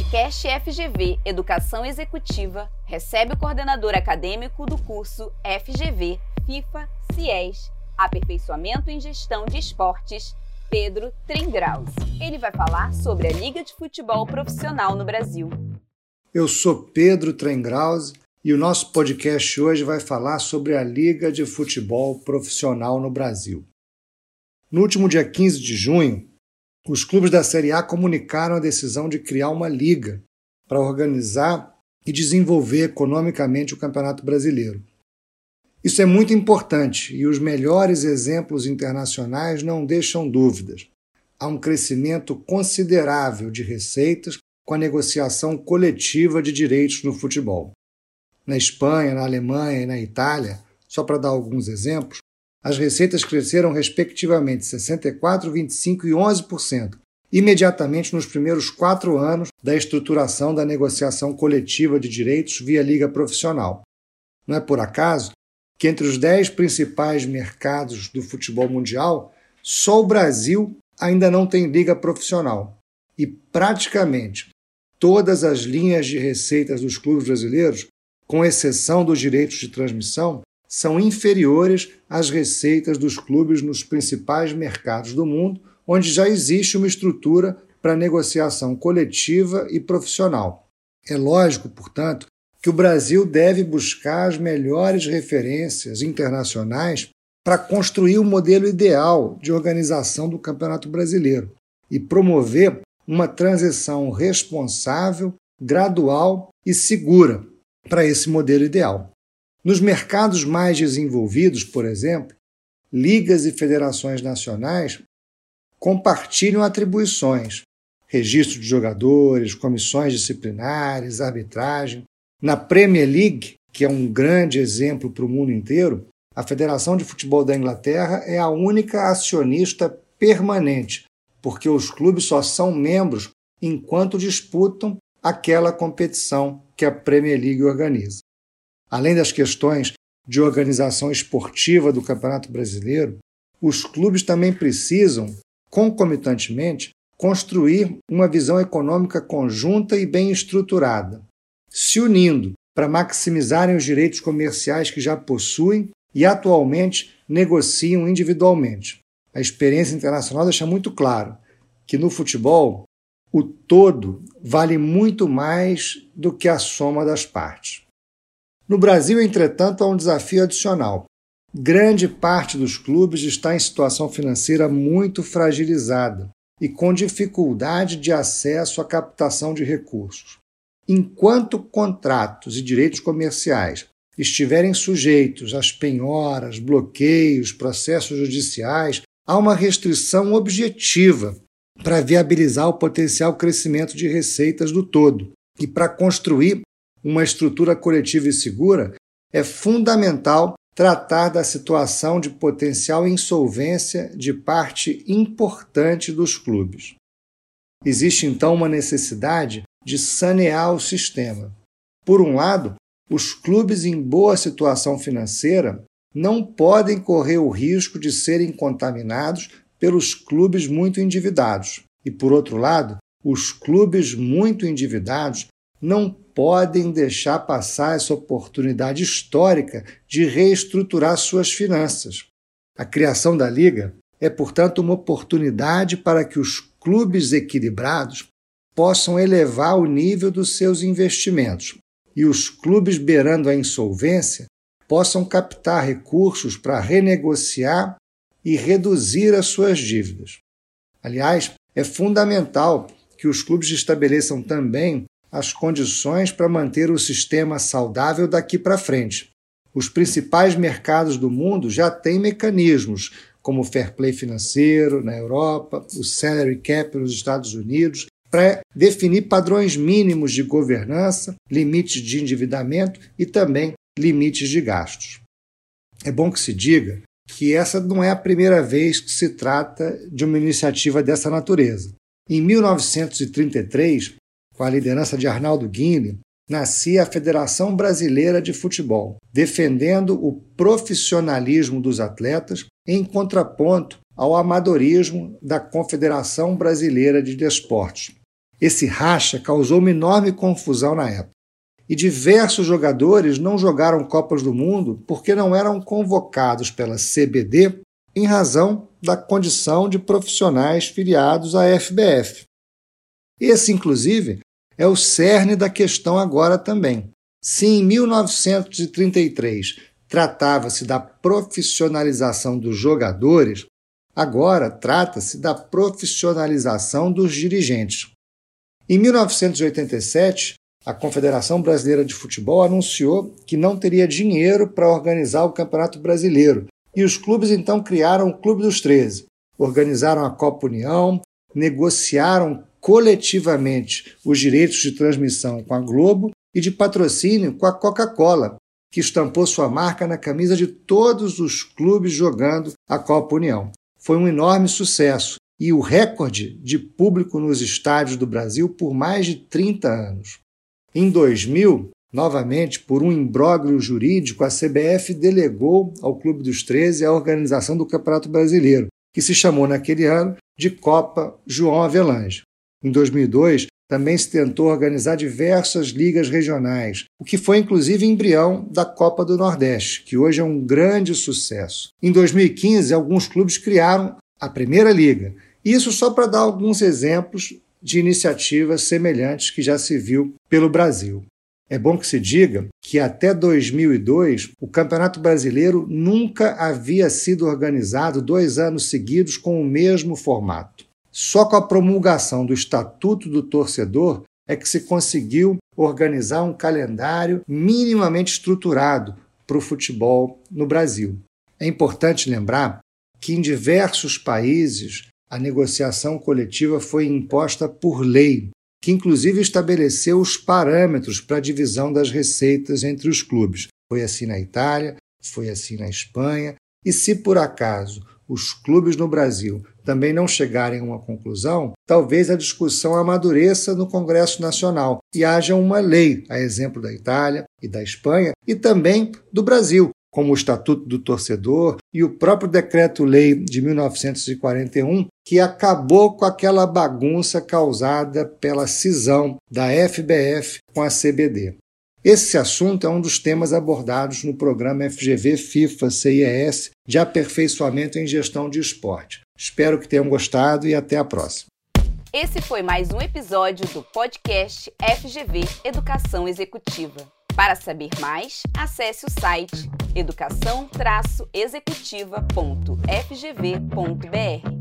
podcast FGV Educação Executiva recebe o coordenador acadêmico do curso FGV FIFA CIES Aperfeiçoamento em Gestão de Esportes, Pedro Trengraus. Ele vai falar sobre a Liga de Futebol Profissional no Brasil. Eu sou Pedro Trengraus e o nosso podcast hoje vai falar sobre a Liga de Futebol Profissional no Brasil. No último dia 15 de junho, os clubes da Série A comunicaram a decisão de criar uma liga para organizar e desenvolver economicamente o Campeonato Brasileiro. Isso é muito importante e os melhores exemplos internacionais não deixam dúvidas. Há um crescimento considerável de receitas com a negociação coletiva de direitos no futebol. Na Espanha, na Alemanha e na Itália, só para dar alguns exemplos, as receitas cresceram respectivamente 64%, 25% e 11%, imediatamente nos primeiros quatro anos da estruturação da negociação coletiva de direitos via liga profissional. Não é por acaso que entre os dez principais mercados do futebol mundial, só o Brasil ainda não tem liga profissional. E praticamente todas as linhas de receitas dos clubes brasileiros, com exceção dos direitos de transmissão, são inferiores às receitas dos clubes nos principais mercados do mundo, onde já existe uma estrutura para negociação coletiva e profissional. É lógico, portanto, que o Brasil deve buscar as melhores referências internacionais para construir o um modelo ideal de organização do Campeonato Brasileiro e promover uma transição responsável, gradual e segura para esse modelo ideal. Nos mercados mais desenvolvidos, por exemplo, ligas e federações nacionais compartilham atribuições, registro de jogadores, comissões disciplinares, arbitragem. Na Premier League, que é um grande exemplo para o mundo inteiro, a Federação de Futebol da Inglaterra é a única acionista permanente, porque os clubes só são membros enquanto disputam aquela competição que a Premier League organiza. Além das questões de organização esportiva do Campeonato Brasileiro, os clubes também precisam, concomitantemente, construir uma visão econômica conjunta e bem estruturada, se unindo para maximizarem os direitos comerciais que já possuem e atualmente negociam individualmente. A experiência internacional deixa muito claro que no futebol o todo vale muito mais do que a soma das partes. No Brasil, entretanto, há um desafio adicional. Grande parte dos clubes está em situação financeira muito fragilizada e com dificuldade de acesso à captação de recursos. Enquanto contratos e direitos comerciais estiverem sujeitos às penhoras, bloqueios, processos judiciais, há uma restrição objetiva para viabilizar o potencial crescimento de receitas do todo e para construir uma estrutura coletiva e segura, é fundamental tratar da situação de potencial insolvência de parte importante dos clubes. Existe então uma necessidade de sanear o sistema. Por um lado, os clubes em boa situação financeira não podem correr o risco de serem contaminados pelos clubes muito endividados. E, por outro lado, os clubes muito endividados não podem deixar passar essa oportunidade histórica de reestruturar suas finanças. A criação da Liga é, portanto, uma oportunidade para que os clubes equilibrados possam elevar o nível dos seus investimentos e os clubes beirando a insolvência possam captar recursos para renegociar e reduzir as suas dívidas. Aliás, é fundamental que os clubes estabeleçam também as condições para manter o sistema saudável daqui para frente. Os principais mercados do mundo já têm mecanismos, como o fair play financeiro na Europa, o salary cap nos Estados Unidos, para definir padrões mínimos de governança, limites de endividamento e também limites de gastos. É bom que se diga que essa não é a primeira vez que se trata de uma iniciativa dessa natureza. Em 1933, com a liderança de Arnaldo Guinle, nascia a Federação Brasileira de Futebol, defendendo o profissionalismo dos atletas em contraponto ao amadorismo da Confederação Brasileira de Desportos. Esse racha causou uma enorme confusão na época. E diversos jogadores não jogaram Copas do Mundo porque não eram convocados pela CBD em razão da condição de profissionais filiados à FBF. Esse, inclusive, é o cerne da questão agora também. Se em 1933 tratava-se da profissionalização dos jogadores, agora trata-se da profissionalização dos dirigentes. Em 1987, a Confederação Brasileira de Futebol anunciou que não teria dinheiro para organizar o Campeonato Brasileiro, e os clubes então criaram o Clube dos 13, organizaram a Copa União, negociaram coletivamente os direitos de transmissão com a Globo e de patrocínio com a Coca-Cola, que estampou sua marca na camisa de todos os clubes jogando a Copa União. Foi um enorme sucesso e o recorde de público nos estádios do Brasil por mais de 30 anos. Em 2000, novamente por um imbróglio jurídico, a CBF delegou ao Clube dos 13 a organização do Campeonato Brasileiro, que se chamou naquele ano de Copa João Avelange. Em 2002, também se tentou organizar diversas ligas regionais, o que foi inclusive embrião da Copa do Nordeste, que hoje é um grande sucesso. Em 2015, alguns clubes criaram a Primeira Liga. Isso só para dar alguns exemplos de iniciativas semelhantes que já se viu pelo Brasil. É bom que se diga que até 2002 o Campeonato Brasileiro nunca havia sido organizado dois anos seguidos com o mesmo formato. Só com a promulgação do Estatuto do Torcedor é que se conseguiu organizar um calendário minimamente estruturado para o futebol no Brasil. É importante lembrar que em diversos países a negociação coletiva foi imposta por lei, que inclusive estabeleceu os parâmetros para a divisão das receitas entre os clubes. Foi assim na Itália, foi assim na Espanha, e se por acaso os clubes no Brasil também não chegarem a uma conclusão, talvez a discussão amadureça no Congresso Nacional e haja uma lei, a exemplo da Itália e da Espanha, e também do Brasil, como o Estatuto do Torcedor e o próprio Decreto-Lei de 1941, que acabou com aquela bagunça causada pela cisão da FBF com a CBD. Esse assunto é um dos temas abordados no programa FGV FIFA CIES de aperfeiçoamento em gestão de esporte. Espero que tenham gostado e até a próxima. Esse foi mais um episódio do podcast FGV Educação Executiva. Para saber mais, acesse o site educação-executiva.fgv.br.